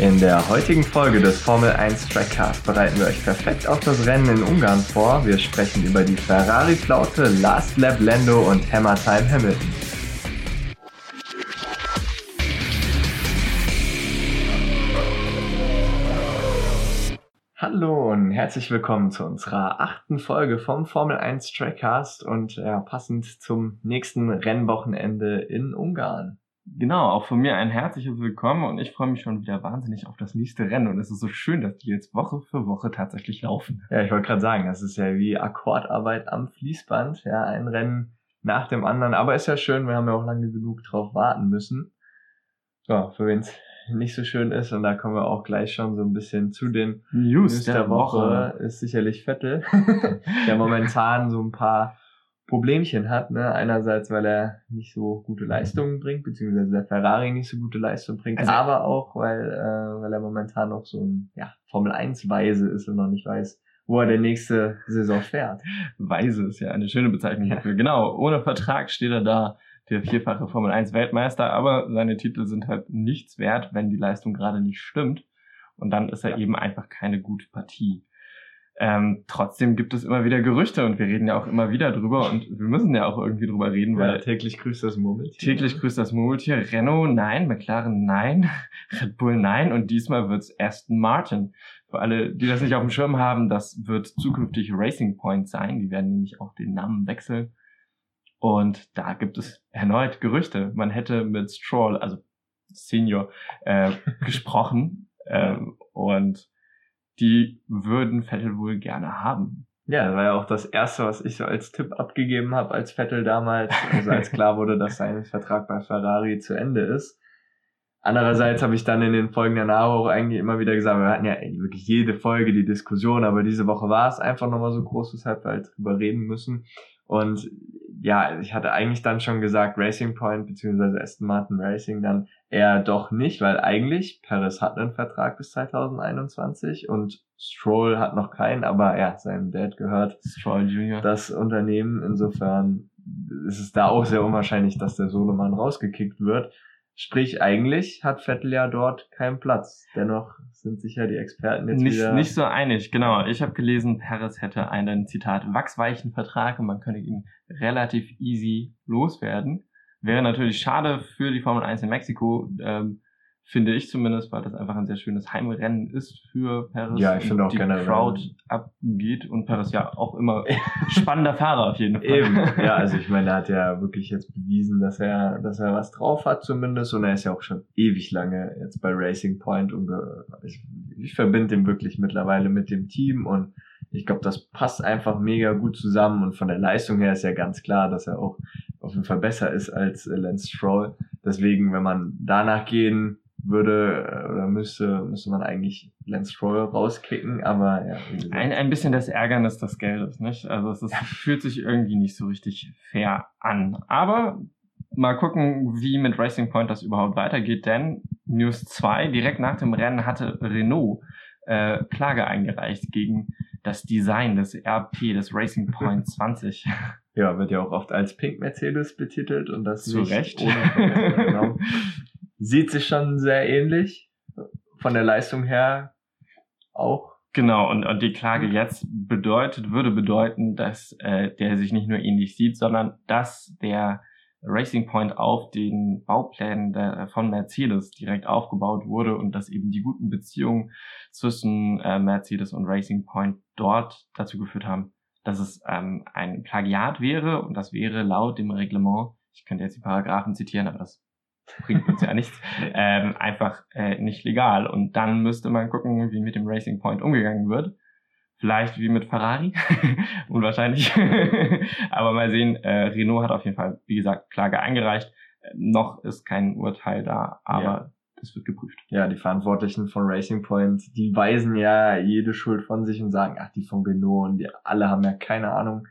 In der heutigen Folge des Formel 1 Trackcast bereiten wir euch perfekt auf das Rennen in Ungarn vor. Wir sprechen über die Ferrari-Flaute, Last Lap Lando und Hammer Time Hamilton. Hallo und herzlich willkommen zu unserer achten Folge vom Formel 1 Trackcast und ja, passend zum nächsten Rennwochenende in Ungarn. Genau, auch von mir ein herzliches Willkommen und ich freue mich schon wieder wahnsinnig auf das nächste Rennen und es ist so schön, dass die jetzt Woche für Woche tatsächlich laufen. Ja, ich wollte gerade sagen, das ist ja wie Akkordarbeit am Fließband, ja, ein Rennen nach dem anderen, aber ist ja schön, wir haben ja auch lange genug drauf warten müssen. Ja, für wen es nicht so schön ist und da kommen wir auch gleich schon so ein bisschen zu den News, News der, der Woche. Woche, ist sicherlich Vettel, der momentan so ein paar Problemchen hat. Ne? Einerseits, weil er nicht so gute Leistungen bringt, beziehungsweise der Ferrari nicht so gute Leistungen bringt, also, aber auch, weil, äh, weil er momentan noch so ein ja, Formel 1 Weise ist und noch nicht weiß, wo er der nächste Saison fährt. Weise ist ja eine schöne Bezeichnung dafür. Ja. Genau, ohne Vertrag steht er da, der vierfache Formel 1 Weltmeister, aber seine Titel sind halt nichts wert, wenn die Leistung gerade nicht stimmt. Und dann ist er ja. eben einfach keine gute Partie. Ähm, trotzdem gibt es immer wieder Gerüchte und wir reden ja auch immer wieder drüber und wir müssen ja auch irgendwie drüber reden, weil ja, täglich grüßt das Murmeltier. Täglich grüßt das Murmeltier. Renault nein, McLaren nein, Red Bull nein und diesmal wird's Aston Martin. Für alle, die das nicht auf dem Schirm haben, das wird zukünftig Racing Point sein. Die werden nämlich auch den Namen wechseln. Und da gibt es erneut Gerüchte. Man hätte mit Stroll, also Senior, äh, gesprochen ähm, und die würden Vettel wohl gerne haben. Ja, das war ja auch das Erste, was ich so als Tipp abgegeben habe, als Vettel damals, also als klar wurde, dass sein Vertrag bei Ferrari zu Ende ist. Andererseits habe ich dann in den Folgen danach auch eigentlich immer wieder gesagt, wir hatten ja wirklich jede Folge die Diskussion, aber diese Woche war es einfach nochmal so groß, weshalb wir halt drüber reden müssen. Und ja, ich hatte eigentlich dann schon gesagt, Racing Point beziehungsweise Aston Martin Racing dann eher doch nicht, weil eigentlich Paris hat einen Vertrag bis 2021 und Stroll hat noch keinen, aber ja, seinem Dad gehört Stroll Junior. das Unternehmen. Insofern ist es da auch sehr unwahrscheinlich, dass der Sohnemann rausgekickt wird. Sprich, eigentlich hat Vettel ja dort keinen Platz. Dennoch sind sich ja die Experten jetzt nicht, wieder... Nicht so einig, genau. Ich habe gelesen, Perez hätte einen, Zitat, wachsweichen Vertrag und man könne ihn relativ easy loswerden. Wäre natürlich schade für die Formel 1 in Mexiko, ähm, finde ich zumindest, weil das einfach ein sehr schönes Heimrennen ist für Paris. Ja, ich finde auch die generell. Crowd abgeht und Paris ja auch immer spannender Fahrer auf jeden Fall. Eben, ja, also ich meine, er hat ja wirklich jetzt bewiesen, dass er, dass er was drauf hat zumindest und er ist ja auch schon ewig lange jetzt bei Racing Point und ich, ich verbinde ihn wirklich mittlerweile mit dem Team und ich glaube, das passt einfach mega gut zusammen und von der Leistung her ist ja ganz klar, dass er auch auf jeden Fall besser ist als Lance Stroll. Deswegen, wenn man danach gehen würde äh, oder müsste, müsste man eigentlich Lance Stroll rauskicken, aber ja. Ein, ein bisschen das Ärgernis des Geldes, nicht? Also es ist, fühlt sich irgendwie nicht so richtig fair an. Aber mal gucken, wie mit Racing Point das überhaupt weitergeht, denn News 2, direkt nach dem Rennen hatte Renault äh, Klage eingereicht gegen das Design des RP, des Racing Point 20. Ja, wird ja auch oft als Pink Mercedes betitelt und das zu Recht. Ohne genau. Sieht sich schon sehr ähnlich. Von der Leistung her auch. Genau, und, und die Klage jetzt bedeutet, würde bedeuten, dass äh, der sich nicht nur ähnlich sieht, sondern dass der Racing Point auf den Bauplänen der, von Mercedes direkt aufgebaut wurde und dass eben die guten Beziehungen zwischen äh, Mercedes und Racing Point dort dazu geführt haben, dass es ähm, ein Plagiat wäre und das wäre laut dem Reglement, ich könnte jetzt die Paragraphen zitieren, aber das bringt uns ja nichts, ähm, einfach äh, nicht legal. Und dann müsste man gucken, wie mit dem Racing Point umgegangen wird. Vielleicht wie mit Ferrari, unwahrscheinlich. aber mal sehen, äh, Renault hat auf jeden Fall, wie gesagt, Klage eingereicht. Äh, noch ist kein Urteil da, aber ja. Das wird geprüft. Ja, die Verantwortlichen von Racing Point, die weisen ja jede Schuld von sich und sagen, ach, die von Renault und die alle haben ja keine Ahnung,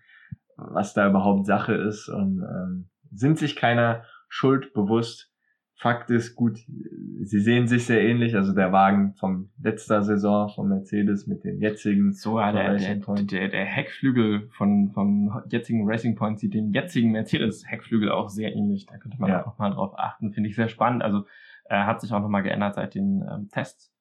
was da überhaupt Sache ist und ähm, sind sich keiner Schuld bewusst Fakt ist, gut, sie sehen sich sehr ähnlich, also der Wagen vom letzter Saison von Mercedes mit dem jetzigen. So, ja, der, der, der, der Heckflügel von, vom jetzigen Racing Point sieht dem jetzigen Mercedes Heckflügel auch sehr ähnlich. Da könnte man ja. auch mal drauf achten, finde ich sehr spannend. Also, äh, hat sich auch nochmal geändert seit den ähm, Tests.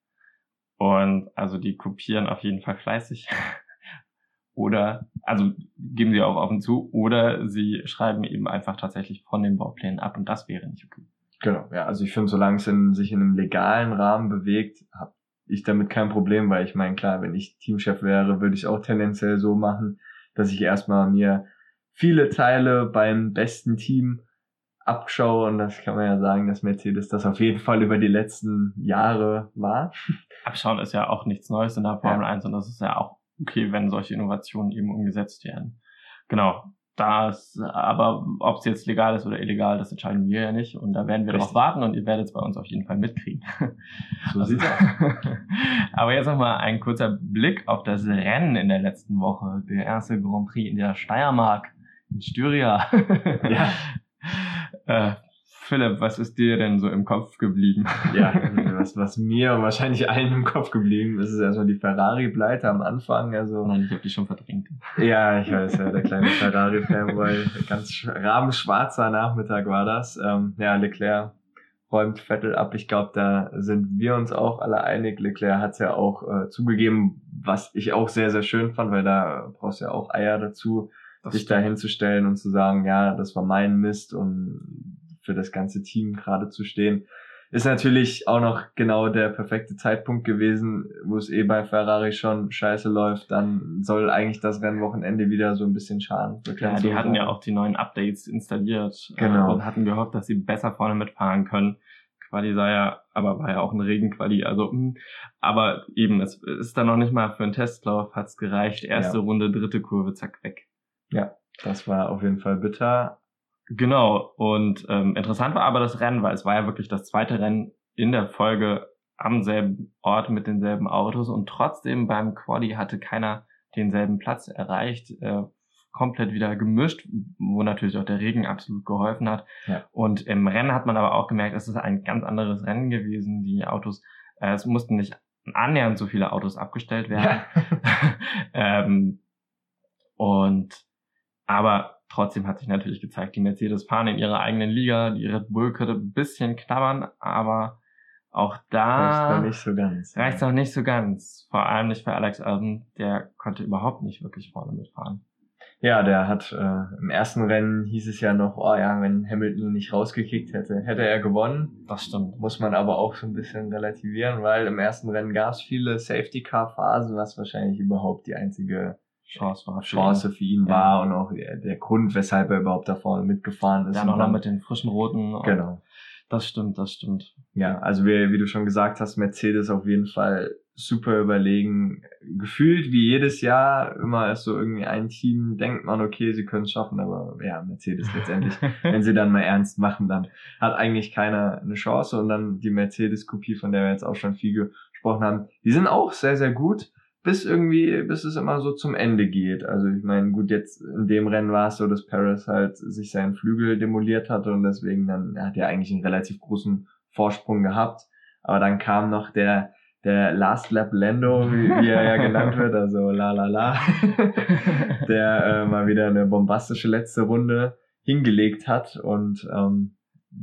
Und also die kopieren auf jeden Fall fleißig. oder, also geben sie auch offen zu, oder sie schreiben eben einfach tatsächlich von den Bauplänen ab und das wäre nicht okay. Genau, ja, also ich finde, solange es in, sich in einem legalen Rahmen bewegt, habe ich damit kein Problem, weil ich meine, klar, wenn ich Teamchef wäre, würde ich auch tendenziell so machen, dass ich erstmal mir viele Teile beim besten Team abschaue und das kann man ja sagen, dass Mercedes das auf jeden Fall über die letzten Jahre war. Abschauen ist ja auch nichts Neues in der Formel ja. 1 und das ist ja auch okay, wenn solche Innovationen eben umgesetzt werden. Genau. Das, aber ob es jetzt legal ist oder illegal, das entscheiden wir ja nicht. Und da werden wir Richtig. drauf warten und ihr werdet es bei uns auf jeden Fall mitkriegen. So also, sieht's aus. aber jetzt nochmal ein kurzer Blick auf das Rennen in der letzten Woche. Der erste Grand Prix in der Steiermark, in Styria. ja. äh, Philipp, was ist dir denn so im Kopf geblieben? Ja, was, was mir wahrscheinlich allen im Kopf geblieben ist, ist erstmal die Ferrari-Pleite am Anfang. Also, Nein, ich habe die schon verdrängt. Ja, ich weiß ja, der kleine Ferrari-Fanboy. Ganz rabenschwarzer Nachmittag war das. Ähm, ja, Leclerc räumt Vettel ab. Ich glaube, da sind wir uns auch alle einig. Leclerc hat es ja auch äh, zugegeben, was ich auch sehr, sehr schön fand, weil da brauchst du ja auch Eier dazu, das dich da hinzustellen und zu sagen, ja, das war mein Mist und für das ganze Team gerade zu stehen. Ist natürlich auch noch genau der perfekte Zeitpunkt gewesen, wo es eh bei Ferrari schon scheiße läuft. Dann soll eigentlich das Rennwochenende wieder so ein bisschen schaden. Ja, die hatten ja auch die neuen Updates installiert äh, genau. und hatten gehofft, dass sie besser vorne mitfahren können. Quali sei ja, aber war ja auch ein Regenquali, also hm. aber eben, es ist dann noch nicht mal für einen Testlauf, hat's gereicht. Erste ja. Runde, dritte Kurve, zack, weg. Ja, das war auf jeden Fall bitter. Genau, und ähm, interessant war aber das Rennen, weil es war ja wirklich das zweite Rennen in der Folge am selben Ort mit denselben Autos und trotzdem beim Quali hatte keiner denselben Platz erreicht, äh, komplett wieder gemischt, wo natürlich auch der Regen absolut geholfen hat. Ja. Und im Rennen hat man aber auch gemerkt, es ist ein ganz anderes Rennen gewesen. Die Autos, äh, es mussten nicht annähernd so viele Autos abgestellt werden. Ja. ähm, und aber Trotzdem hat sich natürlich gezeigt, die Mercedes fahren in ihrer eigenen Liga, die Red Bull könnte ein bisschen knabbern, aber auch da reicht noch nicht so noch nicht so ganz. Vor allem nicht für Alex Albon, der konnte überhaupt nicht wirklich vorne mitfahren. Ja, der hat äh, im ersten Rennen hieß es ja noch, oh ja, wenn Hamilton nicht rausgekickt hätte, hätte er gewonnen. Das stimmt. Muss man aber auch so ein bisschen relativieren, weil im ersten Rennen gab es viele Safety Car Phasen, was wahrscheinlich überhaupt die einzige Chance war. Chance für ihn ja. war und auch der Grund, weshalb er überhaupt da vorne mitgefahren ist. Ja, noch, noch mit den frischen Roten. Genau. Das stimmt, das stimmt. Ja, also wie, wie du schon gesagt hast, Mercedes auf jeden Fall super überlegen. Gefühlt wie jedes Jahr immer ist so irgendwie ein Team, denkt man, okay, sie können es schaffen, aber ja, Mercedes letztendlich, wenn sie dann mal ernst machen, dann hat eigentlich keiner eine Chance und dann die Mercedes-Kopie, von der wir jetzt auch schon viel gesprochen haben, die sind auch sehr, sehr gut bis irgendwie, bis es immer so zum Ende geht. Also ich meine, gut, jetzt in dem Rennen war es so, dass Paris halt sich seinen Flügel demoliert hatte und deswegen dann, er hat ja eigentlich einen relativ großen Vorsprung gehabt. Aber dann kam noch der, der Last Lap Lando, wie, wie er ja genannt wird, also la la la, der äh, mal wieder eine bombastische letzte Runde hingelegt hat und ähm,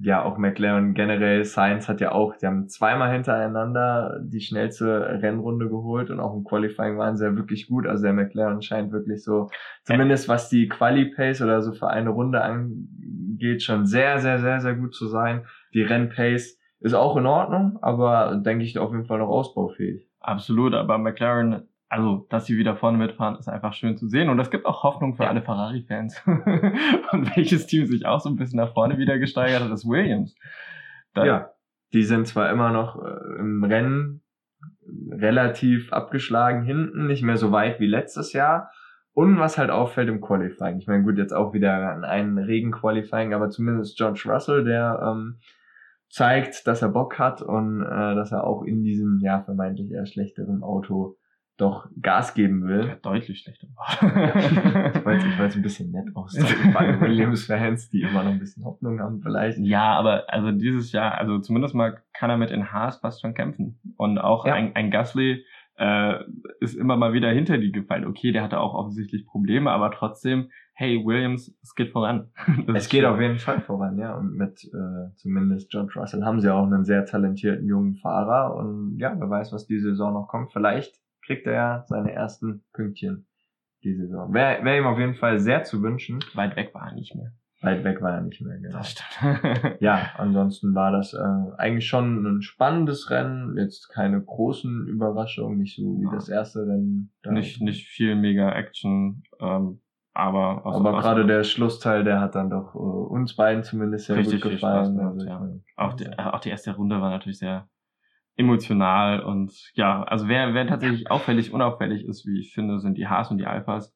ja, auch McLaren generell, Science hat ja auch, die haben zweimal hintereinander die schnellste Rennrunde geholt und auch im Qualifying waren sie ja wirklich gut. Also der McLaren scheint wirklich so, zumindest was die Quali-Pace oder so für eine Runde angeht, schon sehr, sehr, sehr, sehr gut zu sein. Die Rennpace ist auch in Ordnung, aber denke ich auf jeden Fall noch ausbaufähig. Absolut, aber McLaren also, dass sie wieder vorne mitfahren, ist einfach schön zu sehen. Und es gibt auch Hoffnung für ja. alle Ferrari-Fans. und welches Team sich auch so ein bisschen nach vorne wieder gesteigert hat, ist Williams. Da ja, die sind zwar immer noch äh, im Rennen relativ abgeschlagen hinten, nicht mehr so weit wie letztes Jahr. Und was halt auffällt im Qualifying. Ich meine, gut, jetzt auch wieder an einen Regen-Qualifying, aber zumindest George Russell, der ähm, zeigt, dass er Bock hat und äh, dass er auch in diesem ja vermeintlich eher schlechteren Auto doch Gas geben will. Ja, deutlich schlechter. ich wollte ich wollte ein bisschen nett ausdrücken bei Williams-Fans, die immer noch ein bisschen Hoffnung haben vielleicht. Ja, aber also dieses Jahr, also zumindest mal kann er mit in Haas fast schon kämpfen. Und auch ja. ein, ein Gasly äh, ist immer mal wieder hinter die gefallen. Okay, der hatte auch offensichtlich Probleme, aber trotzdem hey Williams, es geht voran. es geht schön. auf jeden Fall voran, ja. Und mit äh, zumindest George Russell haben sie auch einen sehr talentierten jungen Fahrer. Und ja, wer weiß, was die Saison noch kommt. Vielleicht kriegt er ja seine ersten Pünktchen die Saison. Wäre wär ihm auf jeden Fall sehr zu wünschen. Weit weg war er nicht mehr. Weit weg war er nicht mehr, genau. Das stimmt. ja, ansonsten war das äh, eigentlich schon ein spannendes Rennen. Jetzt keine großen Überraschungen, nicht so wie ja. das erste Rennen. Nicht, nicht viel mega Action. Ähm, aber aber gerade der Schlussteil, der hat dann doch uh, uns beiden zumindest sehr richtig gut gefallen. Gemacht, also, ja. auch, die, auch die erste Runde war natürlich sehr emotional und ja, also wer, wer tatsächlich auffällig, unauffällig ist, wie ich finde, sind die Haas und die Alphas,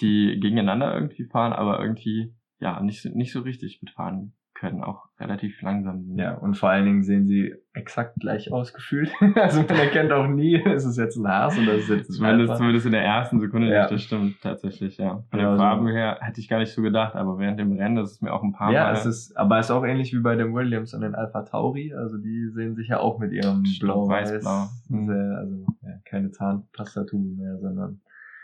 die gegeneinander irgendwie fahren, aber irgendwie ja nicht, nicht so richtig mitfahren können, auch relativ langsam sind. Ja, und vor allen Dingen sehen sie exakt gleich ausgefühlt. also man erkennt auch nie, ist es jetzt ein Haas oder ist es jetzt ein Zumindest, zumindest in der ersten Sekunde ja. nicht, das stimmt tatsächlich, ja. Von ja, den Farben her hätte ich gar nicht so gedacht, aber während dem Rennen ist es mir auch ein paar ja, Mal... Ja, es ist, aber es ist auch ähnlich wie bei den Williams und den Alpha Tauri, also die sehen sich ja auch mit ihrem blau-weiß, blau. Mhm. also ja, keine Zahnpastatube mehr, sondern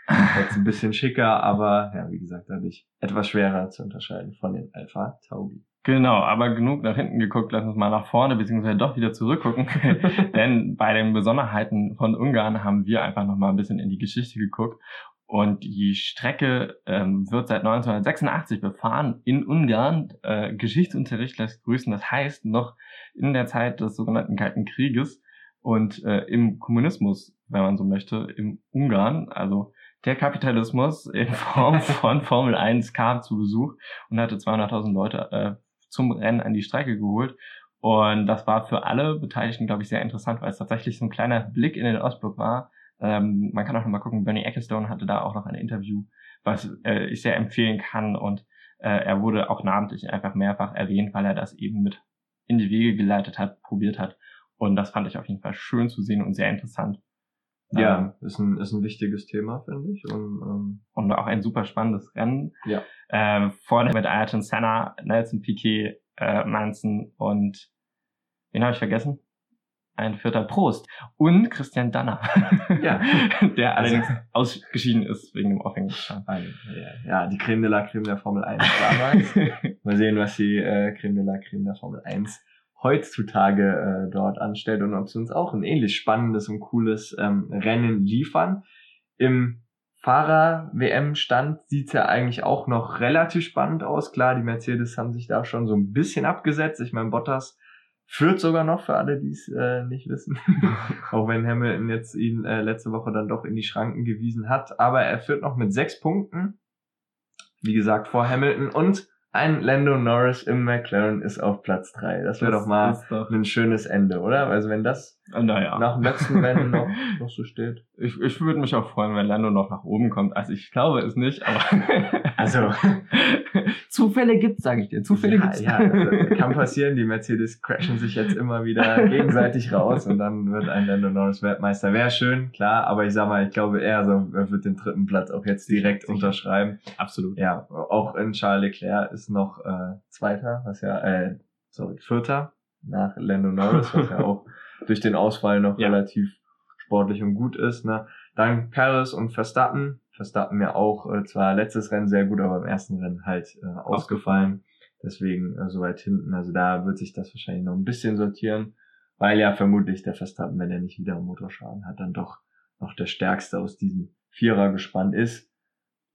jetzt ein bisschen schicker, aber ja, wie gesagt, dadurch etwas schwerer zu unterscheiden von den Alpha Tauri. Genau, aber genug nach hinten geguckt, lass uns mal nach vorne beziehungsweise doch wieder zurückgucken. Denn bei den Besonderheiten von Ungarn haben wir einfach noch mal ein bisschen in die Geschichte geguckt. Und die Strecke ähm, wird seit 1986 befahren in Ungarn. Äh, Geschichtsunterricht lässt grüßen. Das heißt, noch in der Zeit des sogenannten Kalten Krieges und äh, im Kommunismus, wenn man so möchte, im Ungarn. Also der Kapitalismus in Form von Formel 1 kam zu Besuch und hatte 200.000 Leute äh, zum Rennen an die Strecke geholt. Und das war für alle Beteiligten, glaube ich, sehr interessant, weil es tatsächlich so ein kleiner Blick in den Ostblock war. Ähm, man kann auch noch mal gucken, Bernie Ecclestone hatte da auch noch ein Interview, was äh, ich sehr empfehlen kann. Und äh, er wurde auch namentlich einfach mehrfach erwähnt, weil er das eben mit in die Wege geleitet hat, probiert hat. Und das fand ich auf jeden Fall schön zu sehen und sehr interessant. Ja, ähm, ist, ein, ist ein wichtiges Thema, finde ich. Und, ähm, und auch ein super spannendes Rennen. Ja. Ähm, vorne mit Ayrton Senna, Nelson Piquet, äh, Manson und wen habe ich vergessen? Ein vierter Prost. Und Christian Danner. Ja. der also, allerdings ausgeschieden ist wegen dem Aufhängen. Ja, die Creme de la Creme der Formel 1 damals. Mal sehen, was die äh, Creme de la Creme der Formel 1 heutzutage äh, dort anstellt und ob sie uns auch ein ähnlich spannendes und cooles ähm, Rennen liefern. Im Fahrer-WM-Stand sieht's ja eigentlich auch noch relativ spannend aus. Klar, die Mercedes haben sich da schon so ein bisschen abgesetzt. Ich meine, Bottas führt sogar noch für alle, die es äh, nicht wissen. auch wenn Hamilton jetzt ihn äh, letzte Woche dann doch in die Schranken gewiesen hat. Aber er führt noch mit sechs Punkten. Wie gesagt, vor Hamilton und ein Lando Norris im McLaren ist auf Platz drei. Das wäre doch mal doch ein schönes Ende, oder? Also wenn das naja. nach dem letzten Rennen noch, noch so steht. Ich, ich würde mich auch freuen, wenn Lando noch nach oben kommt. Also ich glaube es nicht, aber also Zufälle gibt's, sage ich dir. Zufälle ja, gibt's. Ja, also, kann passieren. Die Mercedes crashen sich jetzt immer wieder gegenseitig raus und dann wird ein Lando Norris Weltmeister. Wäre schön, klar, aber ich sag mal, ich glaube eher so, er wird den dritten Platz auch jetzt direkt Sicher. unterschreiben. Absolut. Ja, auch in Charles Leclerc ist noch äh, Zweiter, was ja, äh, sorry, Vierter nach Lando Norris, was ja auch durch den Ausfall noch ja. relativ sportlich und gut ist. Ne? Dann Paris und Verstappen. Verstappen ja auch äh, zwar letztes Rennen sehr gut, aber im ersten Rennen halt äh, ausgefallen. Deswegen äh, so weit hinten. Also da wird sich das wahrscheinlich noch ein bisschen sortieren, weil ja vermutlich der Verstappen, wenn er nicht wieder einen Motorschaden hat, dann doch noch der stärkste aus diesem Vierer gespannt ist.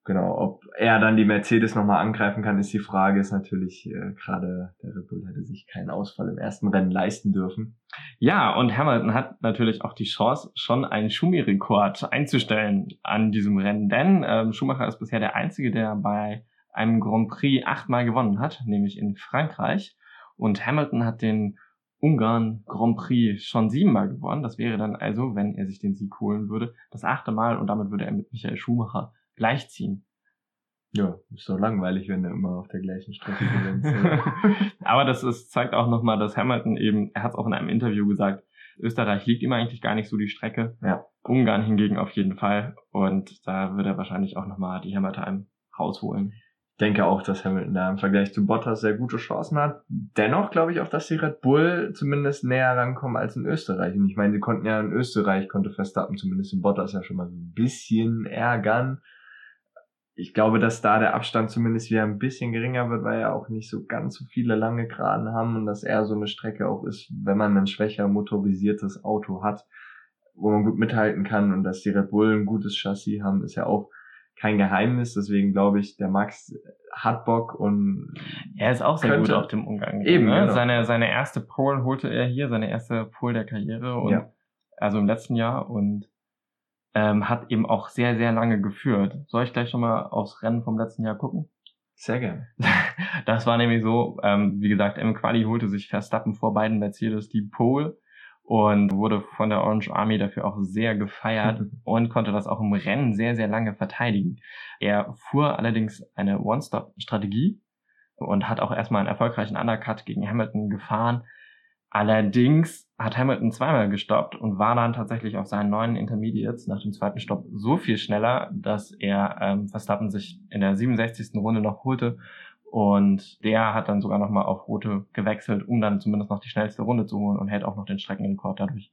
Genau, ob er dann die Mercedes nochmal angreifen kann, ist die Frage. Ist natürlich äh, gerade der Red Bull hätte sich keinen Ausfall im ersten Rennen leisten dürfen. Ja, und Hamilton hat natürlich auch die Chance, schon einen Schumi-Rekord einzustellen an diesem Rennen, denn ähm, Schumacher ist bisher der einzige, der bei einem Grand Prix achtmal gewonnen hat, nämlich in Frankreich. Und Hamilton hat den Ungarn Grand Prix schon siebenmal gewonnen. Das wäre dann also, wenn er sich den Sieg holen würde, das achte Mal und damit würde er mit Michael Schumacher gleichziehen. Ja, ist doch langweilig, wenn er immer auf der gleichen Strecke gewinnt. Aber das ist, zeigt auch nochmal, dass Hamilton eben, er hat es auch in einem Interview gesagt, Österreich liegt ihm eigentlich gar nicht so die Strecke. Ja. Ungarn hingegen auf jeden Fall. Und da wird er wahrscheinlich auch nochmal die Hammer Time rausholen. Ich denke auch, dass Hamilton da im Vergleich zu Bottas sehr gute Chancen hat. Dennoch glaube ich auch, dass die Red Bull zumindest näher rankommen als in Österreich. Und ich meine, sie konnten ja in Österreich, konnte Verstappen zumindest in Bottas ja schon mal so ein bisschen ärgern ich glaube, dass da der Abstand zumindest wieder ein bisschen geringer wird, weil ja auch nicht so ganz so viele lange Geraden haben und dass eher so eine Strecke auch ist, wenn man ein schwächer motorisiertes Auto hat, wo man gut mithalten kann und dass die Red Bull ein gutes Chassis haben, ist ja auch kein Geheimnis. Deswegen glaube ich, der Max hat Bock und er ist auch sehr könnte. gut auf dem Umgang. Eben. Ne? Genau. Seine, seine erste Pole holte er hier, seine erste Pole der Karriere und ja. also im letzten Jahr und ähm, hat eben auch sehr, sehr lange geführt. Soll ich gleich schon mal aufs Rennen vom letzten Jahr gucken? Sehr gerne. Das war nämlich so, ähm, wie gesagt, im Quali holte sich Verstappen vor beiden Mercedes die Pole und wurde von der Orange Army dafür auch sehr gefeiert und konnte das auch im Rennen sehr, sehr lange verteidigen. Er fuhr allerdings eine One-Stop-Strategie und hat auch erstmal einen erfolgreichen Undercut gegen Hamilton gefahren, Allerdings hat Hamilton zweimal gestoppt und war dann tatsächlich auf seinen neuen Intermediates nach dem zweiten Stopp so viel schneller, dass er ähm, Verstappen sich in der 67. Runde noch holte und der hat dann sogar nochmal auf Rote gewechselt, um dann zumindest noch die schnellste Runde zu holen und hält auch noch den Streckenrekord dadurch.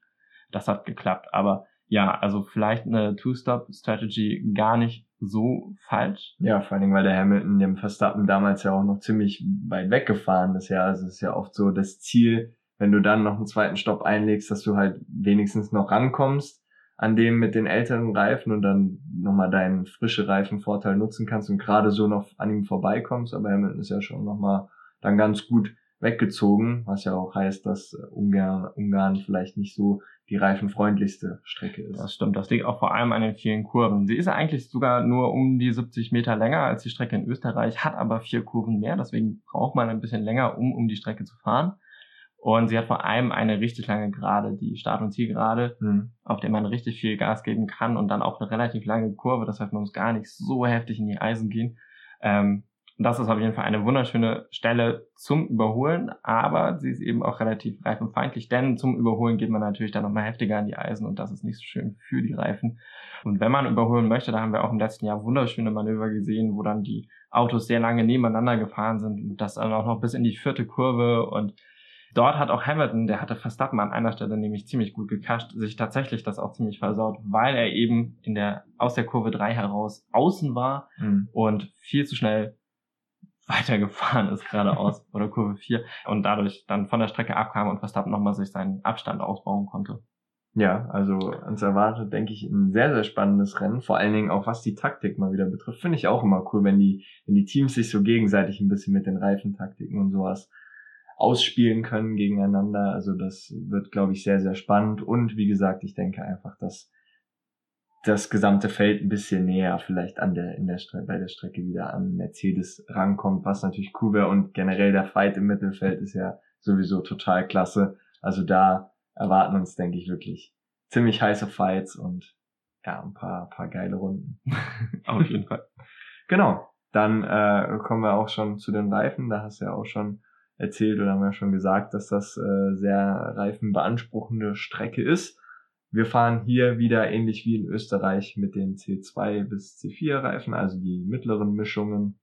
Das hat geklappt. Aber ja, also vielleicht eine Two-Stop-Strategy gar nicht so falsch. Ja, vor allen Dingen, weil der Hamilton dem Verstappen damals ja auch noch ziemlich weit weggefahren ist. Ja, also es ist ja oft so das Ziel, wenn du dann noch einen zweiten Stopp einlegst, dass du halt wenigstens noch rankommst an dem mit den älteren Reifen und dann nochmal deinen frische Reifenvorteil nutzen kannst und gerade so noch an ihm vorbeikommst. Aber Hamilton ist ja schon nochmal dann ganz gut weggezogen, was ja auch heißt, dass Ungarn, Ungarn vielleicht nicht so die reifenfreundlichste Strecke ist. Das stimmt, das liegt auch vor allem an den vielen Kurven. Sie ist eigentlich sogar nur um die 70 Meter länger als die Strecke in Österreich, hat aber vier Kurven mehr, deswegen braucht man ein bisschen länger, um um die Strecke zu fahren. Und sie hat vor allem eine richtig lange Gerade, die Start- und Zielgerade, mhm. auf der man richtig viel Gas geben kann und dann auch eine relativ lange Kurve. Das heißt, man muss gar nicht so heftig in die Eisen gehen. Ähm, das ist auf jeden Fall eine wunderschöne Stelle zum Überholen, aber sie ist eben auch relativ reifenfeindlich, denn zum Überholen geht man natürlich dann nochmal heftiger an die Eisen und das ist nicht so schön für die Reifen. Und wenn man überholen möchte, da haben wir auch im letzten Jahr wunderschöne Manöver gesehen, wo dann die Autos sehr lange nebeneinander gefahren sind und das dann auch noch bis in die vierte Kurve und Dort hat auch Hamilton, der hatte Verstappen an einer Stelle nämlich ziemlich gut gecasht, sich tatsächlich das auch ziemlich versaut, weil er eben in der, aus der Kurve 3 heraus außen war mhm. und viel zu schnell weitergefahren ist geradeaus oder Kurve 4 und dadurch dann von der Strecke abkam und Verstappen nochmal sich seinen Abstand ausbauen konnte. Ja, also uns erwartet, denke ich, ein sehr, sehr spannendes Rennen. Vor allen Dingen auch was die Taktik mal wieder betrifft. Finde ich auch immer cool, wenn die, wenn die Teams sich so gegenseitig ein bisschen mit den Reifentaktiken und sowas ausspielen können gegeneinander. Also das wird, glaube ich, sehr, sehr spannend. Und wie gesagt, ich denke einfach, dass das gesamte Feld ein bisschen näher vielleicht an der, in der Strecke, bei der Strecke wieder an Mercedes rankommt, was natürlich cool wäre. Und generell der Fight im Mittelfeld ist ja sowieso total klasse. Also da erwarten uns, denke ich, wirklich ziemlich heiße Fights und ja, ein paar, paar geile Runden. Auf jeden Fall. Genau. Dann äh, kommen wir auch schon zu den Reifen. Da hast du ja auch schon erzählt oder haben wir schon gesagt, dass das äh, sehr reifenbeanspruchende Strecke ist. Wir fahren hier wieder ähnlich wie in Österreich mit den C2 bis C4 Reifen, also die mittleren Mischungen.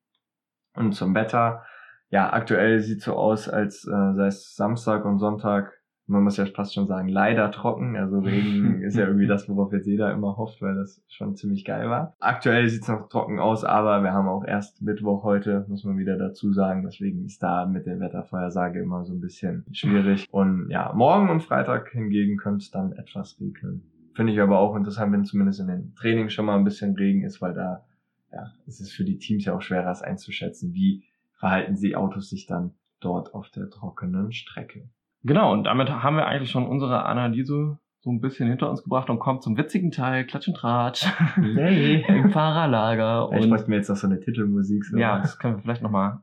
Und zum Wetter, ja, aktuell sieht so aus, als äh, sei es Samstag und Sonntag man muss ja fast schon sagen, leider trocken. Also Regen ist ja irgendwie das, worauf jetzt jeder immer hofft, weil das schon ziemlich geil war. Aktuell sieht es noch trocken aus, aber wir haben auch erst Mittwoch heute, muss man wieder dazu sagen. Deswegen ist da mit der Wettervorhersage immer so ein bisschen schwierig. Und ja, morgen und Freitag hingegen könnte es dann etwas regnen. Finde ich aber auch interessant, wenn zumindest in den Trainings schon mal ein bisschen Regen ist, weil da ja, es ist für die Teams ja auch schwerer, es einzuschätzen, wie verhalten die Autos sich dann dort auf der trockenen Strecke. Genau, und damit haben wir eigentlich schon unsere Analyse so ein bisschen hinter uns gebracht und kommen zum witzigen Teil, Klatsch und Tratsch, nee. im Fahrerlager. Ich bräuchte mir jetzt noch so eine Titelmusik. So ja, das können wir vielleicht nochmal,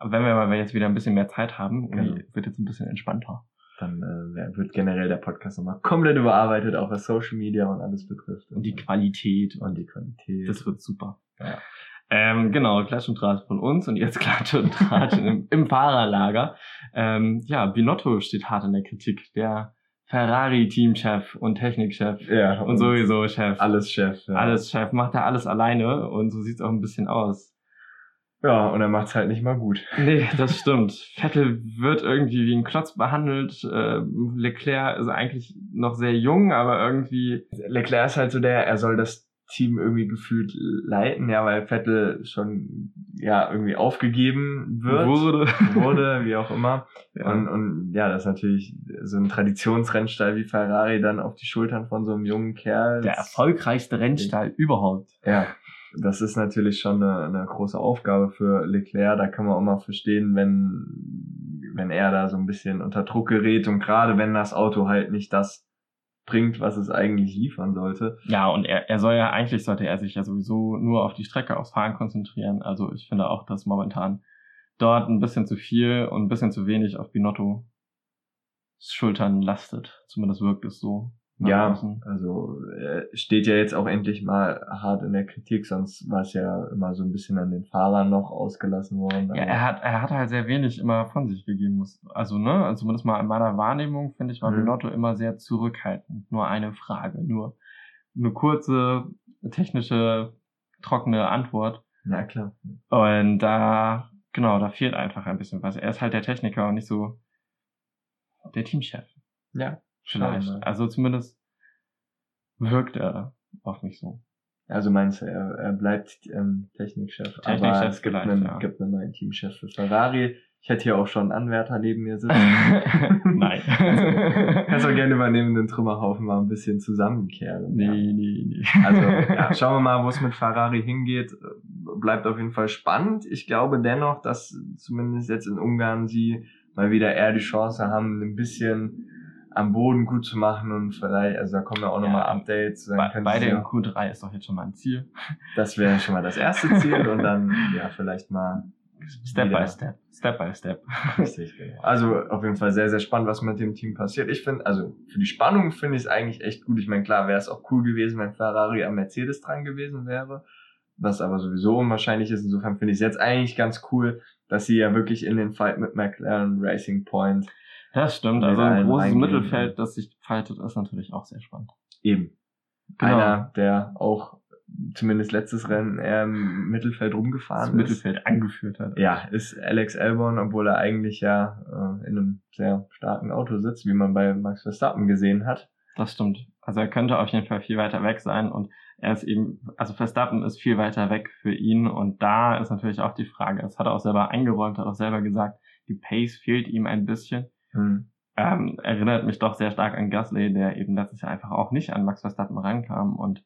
wenn wir mal jetzt wieder ein bisschen mehr Zeit haben, genau. wird jetzt ein bisschen entspannter. Dann äh, wird generell der Podcast nochmal komplett überarbeitet, auch was Social Media und alles betrifft. Und die Qualität. Und die Qualität. Das wird super. Ja. Ähm, genau, Klatsch und Tratsch von uns und jetzt Klatsch und Tratsch im, im Fahrerlager. Ähm, ja, Binotto steht hart in der Kritik. Der Ferrari-Teamchef und Technikchef ja, und, und, sowieso Chef. Alles Chef. Ja. Alles Chef, macht er alles alleine und so sieht's auch ein bisschen aus. Ja, und er macht's halt nicht mal gut. Nee, das stimmt. Vettel wird irgendwie wie ein Klotz behandelt. Äh, Leclerc ist eigentlich noch sehr jung, aber irgendwie... Leclerc ist halt so der, er soll das Team irgendwie gefühlt leiten, ja, weil Vettel schon ja irgendwie aufgegeben wird, Wurde. wurde, wie auch immer. Ja. Und, und ja, das ist natürlich so ein Traditionsrennstall wie Ferrari dann auf die Schultern von so einem jungen Kerl. Der erfolgreichste Rennstall überhaupt. Ja, das ist natürlich schon eine, eine große Aufgabe für Leclerc. Da kann man auch mal verstehen, wenn, wenn er da so ein bisschen unter Druck gerät und gerade wenn das Auto halt nicht das bringt, was es eigentlich liefern sollte. Ja, und er, er soll ja, eigentlich sollte er sich ja sowieso nur auf die Strecke, aufs Fahren konzentrieren. Also ich finde auch, dass momentan dort ein bisschen zu viel und ein bisschen zu wenig auf Binotto Schultern lastet. Zumindest wirkt es so. Ja, außen. also er steht ja jetzt auch endlich mal hart in der Kritik, sonst war es ja immer so ein bisschen an den Fahrern noch ausgelassen worden. Ja, er hat, er hat halt sehr wenig immer von sich gegeben. muss- Also, ne, also zumindest mal in meiner Wahrnehmung, finde ich, war Mhm. Binotto immer sehr zurückhaltend. Nur eine Frage, nur eine kurze, technische, trockene Antwort. ja klar. Und da, genau, da fehlt einfach ein bisschen was. Er ist halt der Techniker und nicht so der Teamchef. Ja, Vielleicht. Schade. Also zumindest wirkt er auf mich so. Also meinst du, er, er bleibt ähm, Technikchef, aber Technikchef es gibt einen, ja. gibt einen neuen Teamchef für Ferrari. Ich hätte hier auch schon einen Anwärter neben mir sitzen. Nein. Kannst auch gerne übernehmen, den Trümmerhaufen mal ein bisschen zusammenkehren. nee, Ja. nee, nee. Also ja, schauen wir mal, wo es mit Ferrari hingeht. Bleibt auf jeden Fall spannend. Ich glaube dennoch, dass zumindest jetzt in Ungarn sie mal wieder eher die Chance haben, ein bisschen am Boden gut zu machen und vielleicht, also da kommen ja auch nochmal Ja. Updates. Dann beide ja- Q3 ist doch jetzt schon mal ein Ziel. Das wäre schon mal das erste Ziel und dann ja vielleicht mal Step wieder- by step. Step by step. Richtig, genau. Also auf jeden Fall sehr, sehr spannend, was mit dem Team passiert. Ich finde, also für die Spannung finde ich es eigentlich echt gut. Ich meine, klar wäre es auch cool gewesen, wenn Ferrari am Mercedes dran gewesen wäre, was aber sowieso unwahrscheinlich ist. Insofern finde ich es jetzt eigentlich ganz cool, dass sie ja wirklich in den Fight mit McLaren Racing Point Das stimmt. Also ein großes. Mittelfeld, das sich faltet, ist natürlich auch sehr spannend. eben Genau. einer, der auch zumindest letztes Rennen eher im Mittelfeld rumgefahren Das ist. Mittelfeld angeführt hat. Ja, ist Alex Albon, obwohl er eigentlich ja äh, in einem sehr starken Auto sitzt, wie man bei Max Verstappen gesehen hat. Das stimmt. Also er könnte auf jeden Fall viel weiter weg sein und er ist eben, also Verstappen ist viel weiter weg für ihn und da ist natürlich auch die Frage, das hat er auch selber eingeräumt, hat auch selber gesagt, die Pace fehlt ihm ein bisschen. Hm. Ähm, erinnert mich doch sehr stark an Gasly, der eben letztes Jahr einfach auch nicht an Max Verstappen rankam und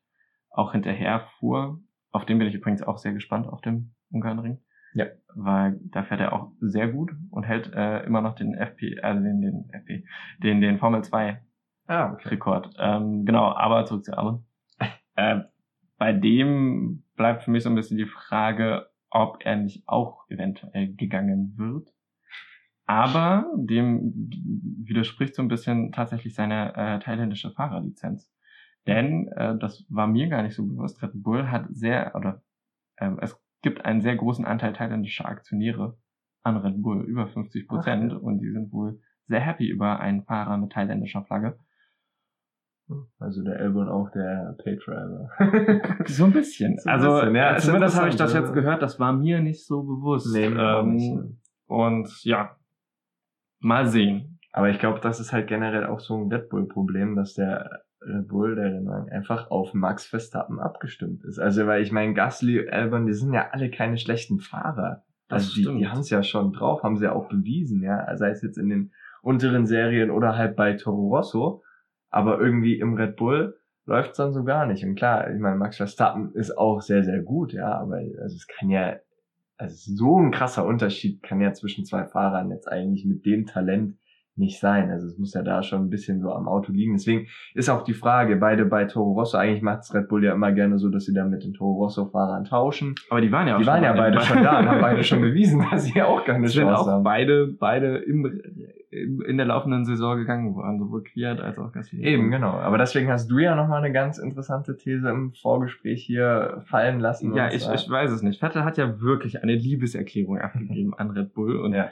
auch hinterher fuhr. Auf den bin ich übrigens auch sehr gespannt auf dem Ungarnring. Ja. Weil da fährt er auch sehr gut und hält äh, immer noch den FP, äh, den, den FP, den, den Formel 2 Ah, okay. Rekord. Ähm, genau, aber zurück zu Allen. äh, bei dem bleibt für mich so ein bisschen die Frage, ob er nicht auch eventuell gegangen wird. Aber dem widerspricht so ein bisschen tatsächlich seine äh, thailändische Fahrerlizenz. Denn äh, das war mir gar nicht so bewusst. Red Bull hat sehr, oder ähm, es gibt einen sehr großen Anteil thailändischer Aktionäre an Red Bull, über 50 Prozent. Ja. Und die sind wohl sehr happy über einen Fahrer mit thailändischer Flagge. Also der Albon auch der Paydriver. So ein bisschen. So ein also bisschen, ja, zumindest habe ich das jetzt gehört, das war mir nicht so bewusst. nee, ähm, nicht, ne. Und ja, mal sehen. Aber ich glaube, das ist halt generell auch so ein Red Bull-Problem, dass der Red Bull, der Rennwagen, einfach auf Max Verstappen abgestimmt ist. Also, weil ich meine, Gasly, Albon, die sind ja alle keine schlechten Fahrer. Das Also die, stimmt. die haben es ja schon drauf, haben sie ja auch bewiesen, ja. Sei es jetzt in den unteren Serien oder halt bei Toro Rosso. Aber irgendwie im Red Bull läuft's dann so gar nicht. Und klar, ich meine, Max Verstappen ist auch sehr, sehr gut, ja. Aber also es kann ja, also so ein krasser Unterschied kann ja zwischen zwei Fahrern jetzt eigentlich mit dem Talent nicht sein. Also es muss ja da schon ein bisschen so am Auto liegen. Deswegen ist auch die Frage, beide bei Toro Rosso, eigentlich macht's Red Bull ja immer gerne so, dass sie dann mit den Toro Rosso Fahrern tauschen. Aber die waren ja auch Die waren ja beide schon da und haben beide schon bewiesen. dass sie auch keine sind Chance auch haben. beide, beide im, in der laufenden Saison gegangen waren, sowohl Kwiat als auch Gasly. Eben, genau. Aber deswegen hast du ja nochmal eine ganz interessante These im Vorgespräch hier fallen lassen. Ja, ich, ich weiß es nicht. Vettel hat ja wirklich eine Liebeserklärung abgegeben an Red Bull und Ja.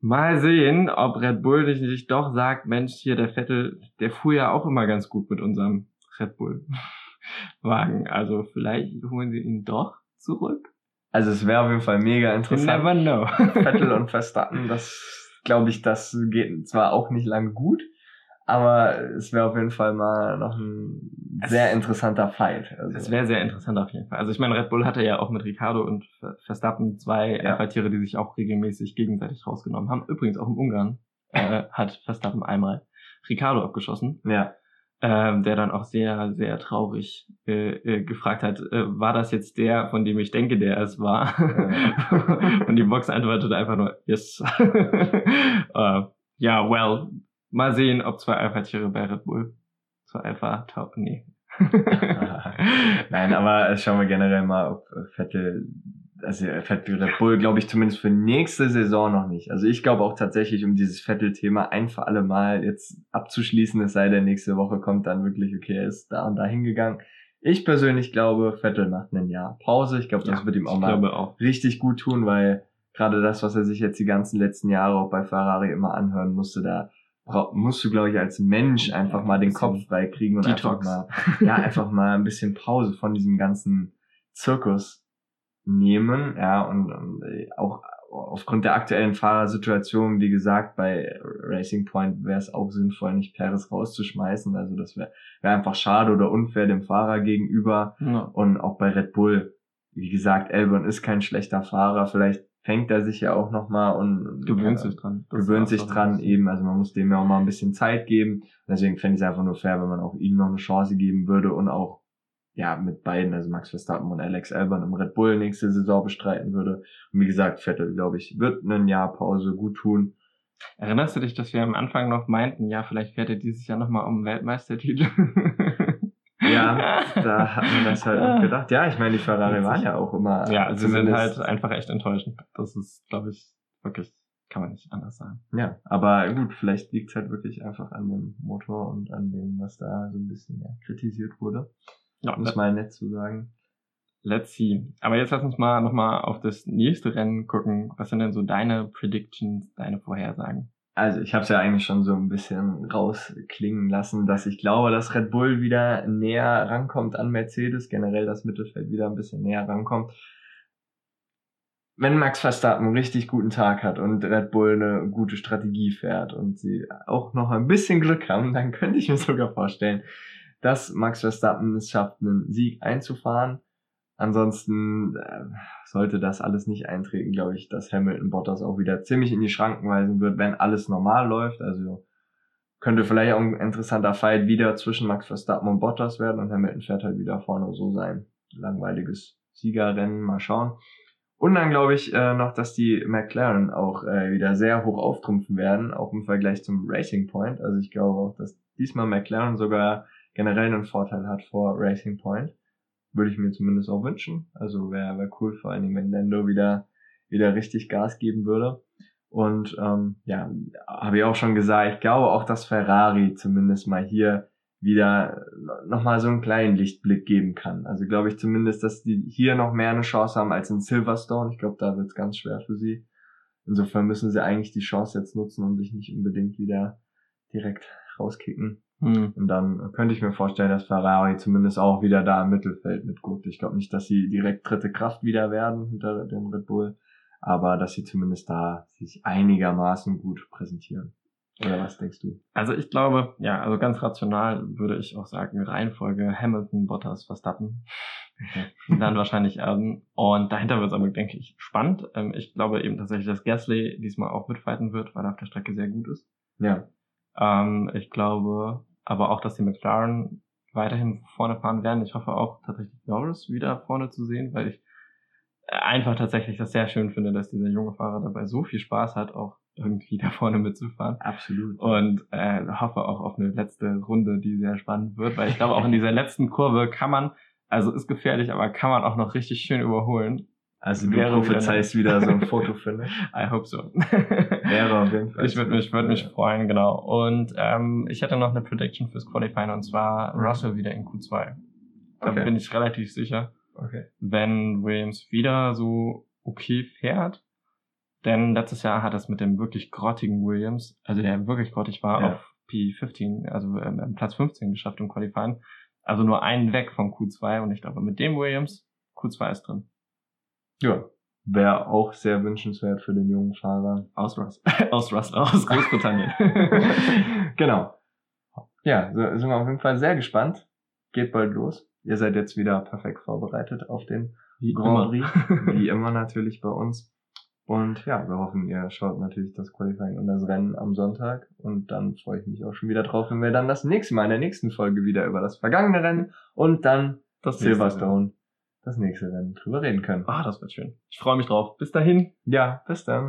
mal sehen, ob Red Bull nicht, nicht doch sagt, Mensch, hier der Vettel, der fuhr ja auch immer ganz gut mit unserem Red Bull Wagen. Also vielleicht holen sie ihn doch zurück. Also es wäre auf jeden Fall mega You interessant. never know. Vettel und Verstappen, das glaube ich, das geht zwar auch nicht lang gut, Aber es wäre auf jeden Fall mal noch ein Es- sehr interessanter Fight. Also, Es wäre sehr interessant auf jeden Fall. Also ich meine, Red Bull hatte ja auch mit Ricardo und Ver- Verstappen zwei Ja. Alpha-Tiere, die sich auch regelmäßig gegenseitig rausgenommen haben. Übrigens auch in Ungarn äh, hat Verstappen einmal Ricardo abgeschossen, ja. Ähm, der dann auch sehr, sehr traurig äh, äh, gefragt hat, äh, war das jetzt der, von dem ich denke, der es war? und die Box antwortete einfach nur, yes. äh, ja, well, mal sehen, ob zwei Alpha-Tiere bei Red Bull zwei Alpha tauchen. Nee. Nein, aber schauen wir generell mal, ob Vettel, also äh, Vettel Red Bull, glaube ich zumindest für nächste Saison noch nicht. Also ich glaube auch tatsächlich, um dieses Vettel-Thema ein für alle Mal jetzt abzuschließen, es sei denn, nächste Woche kommt dann wirklich, okay, er ist da und da hingegangen. Ich persönlich glaube, Vettel macht ein Jahr Pause. Ich glaube, das Ja, wird ihm auch mal auch. richtig gut tun, weil gerade das, was er sich jetzt die ganzen letzten Jahre auch bei Ferrari immer anhören musste, da musst du, glaube ich, als Mensch einfach mal den Kopf frei kriegen und einfach Detox. mal, ja, einfach mal ein bisschen Pause von diesem ganzen Zirkus nehmen, ja, und, und äh, auch aufgrund der aktuellen Fahrersituation, wie gesagt, bei Racing Point wäre es auch sinnvoll, nicht Perez rauszuschmeißen. Also das wäre wär einfach schade oder unfair dem Fahrer gegenüber. Ja. Und auch bei Red Bull, wie gesagt, Albon ist kein schlechter Fahrer. Vielleicht fängt er sich ja auch nochmal und Gewöhnt äh, sich dran. Das gewöhnt sich dran eben. Also man muss dem ja auch mal ein bisschen Zeit geben. Deswegen fände ich es einfach nur fair, wenn man auch ihm noch eine Chance geben würde und auch ja mit beiden, also Max Verstappen und Alex Albon im Red Bull nächste Saison bestreiten würde. Und wie gesagt, Vettel, glaube ich, wird ein Jahr Pause gut tun. Erinnerst du dich, dass wir am Anfang noch meinten, ja, vielleicht fährt er dieses Jahr nochmal um den Weltmeistertitel? Ja, da hat man das halt auch gedacht. Ja, ich meine, die Ferrari waren ja auch immer. Ja, sie sind halt einfach echt enttäuschend. Das ist, glaube ich, wirklich, kann man nicht anders sagen. Ja, aber gut, vielleicht liegt es halt wirklich einfach an dem Motor und an dem, was da so ein bisschen ja, kritisiert wurde. Ja, Um es mal nett zu sagen. let's see. Aber jetzt lass uns mal nochmal auf das nächste Rennen gucken. Was sind denn so deine Predictions, deine Vorhersagen? Also ich habe es ja eigentlich schon so ein bisschen rausklingen lassen, dass ich glaube, dass Red Bull wieder näher rankommt an Mercedes, generell das Mittelfeld wieder ein bisschen näher rankommt. Wenn Max Verstappen einen richtig guten Tag hat und Red Bull eine gute Strategie fährt und sie auch noch ein bisschen Glück haben, dann könnte ich mir sogar vorstellen, dass Max Verstappen es schafft, einen Sieg einzufahren. Ansonsten äh, sollte das alles nicht eintreten, glaube ich, dass Hamilton Bottas auch wieder ziemlich in die Schranken weisen wird, wenn alles normal läuft. Also könnte vielleicht auch ein interessanter Fight wieder zwischen Max Verstappen und Bottas werden und Hamilton fährt halt wieder vorne so sein langweiliges Siegerrennen. Mal schauen. Und dann glaube ich äh, noch, dass die McLaren auch äh, wieder sehr hoch auftrumpfen werden, auch im Vergleich zum Racing Point. Also ich glaube auch, dass diesmal McLaren sogar generell einen Vorteil hat vor Racing Point. Würde ich mir zumindest auch wünschen. Also wäre wär cool, vor allen Dingen, wenn Lando wieder, wieder richtig Gas geben würde. Und ähm, ja, habe ich auch schon gesagt, ich glaube auch, dass Ferrari zumindest mal hier wieder nochmal so einen kleinen Lichtblick geben kann. Also glaube ich zumindest, dass die hier noch mehr eine Chance haben als in Silverstone. Ich glaube, da wird es ganz schwer für sie. Insofern müssen sie eigentlich die Chance jetzt nutzen und sich nicht unbedingt wieder direkt rauskicken. Hm. Und dann könnte ich mir vorstellen, dass Ferrari zumindest auch wieder da im Mittelfeld mitguckt. Ich glaube nicht, dass sie direkt dritte Kraft wieder werden hinter dem Red Bull, aber dass sie zumindest da sich einigermaßen gut präsentieren. Oder was denkst du? Also ich glaube, ja, also ganz rational würde ich auch sagen, Reihenfolge Hamilton, Bottas, Verstappen. Dann wahrscheinlich Alden. Und dahinter wird es aber, denke ich, spannend. Ähm, ich glaube eben tatsächlich, dass Gasly diesmal auch mitfighten wird, weil er auf der Strecke sehr gut ist. Ja, Ähm, ich glaube aber auch, dass die McLaren weiterhin vorne fahren werden. Ich hoffe auch tatsächlich Norris wieder vorne zu sehen, weil ich einfach tatsächlich das sehr schön finde, dass dieser junge Fahrer dabei so viel Spaß hat, auch irgendwie da vorne mitzufahren. absolut. Und äh, hoffe auch auf eine letzte Runde, die sehr spannend wird, weil ich glaube, auch in dieser letzten Kurve kann man, also ist gefährlich, aber kann man auch noch richtig schön überholen. Also du wäre wieder prophezeist wieder, so ein Fotofinish. I hope so. Wäre auf jeden Fall. Ich würde mich, würd mich freuen, genau. Und ähm, ich hätte noch eine Prediction fürs Qualifying und zwar Mhm. Russell wieder in Q2. Da Okay. bin ich relativ sicher, Okay. wenn Williams wieder so okay fährt. Denn letztes Jahr hat es mit dem wirklich grottigen Williams, also der wirklich grottig war, Ja. auf P15, also ähm, Platz 15 geschafft im Qualifying. Also nur einen weg vom Q2 und ich glaube, mit dem Williams, Q2 ist drin. Ja. Wäre auch sehr wünschenswert für den jungen Fahrer. Aus Russell. aus Russell, aus Großbritannien. genau. ja, so sind wir auf jeden Fall sehr gespannt. Geht bald los. Ihr seid jetzt wieder perfekt vorbereitet auf den Wie Grand Prix. Wie immer natürlich bei uns. Und ja, wir hoffen, ihr schaut natürlich das Qualifying und das Rennen am Sonntag. Und dann freue ich mich auch schon wieder drauf, wenn wir dann das nächste Mal in der nächsten Folge wieder über das vergangene Rennen und dann Das Silverstone, das nächste Rennen drüber reden können. Ah, das wird schön. Ich freue mich drauf. Bis dahin. Ja, bis dann.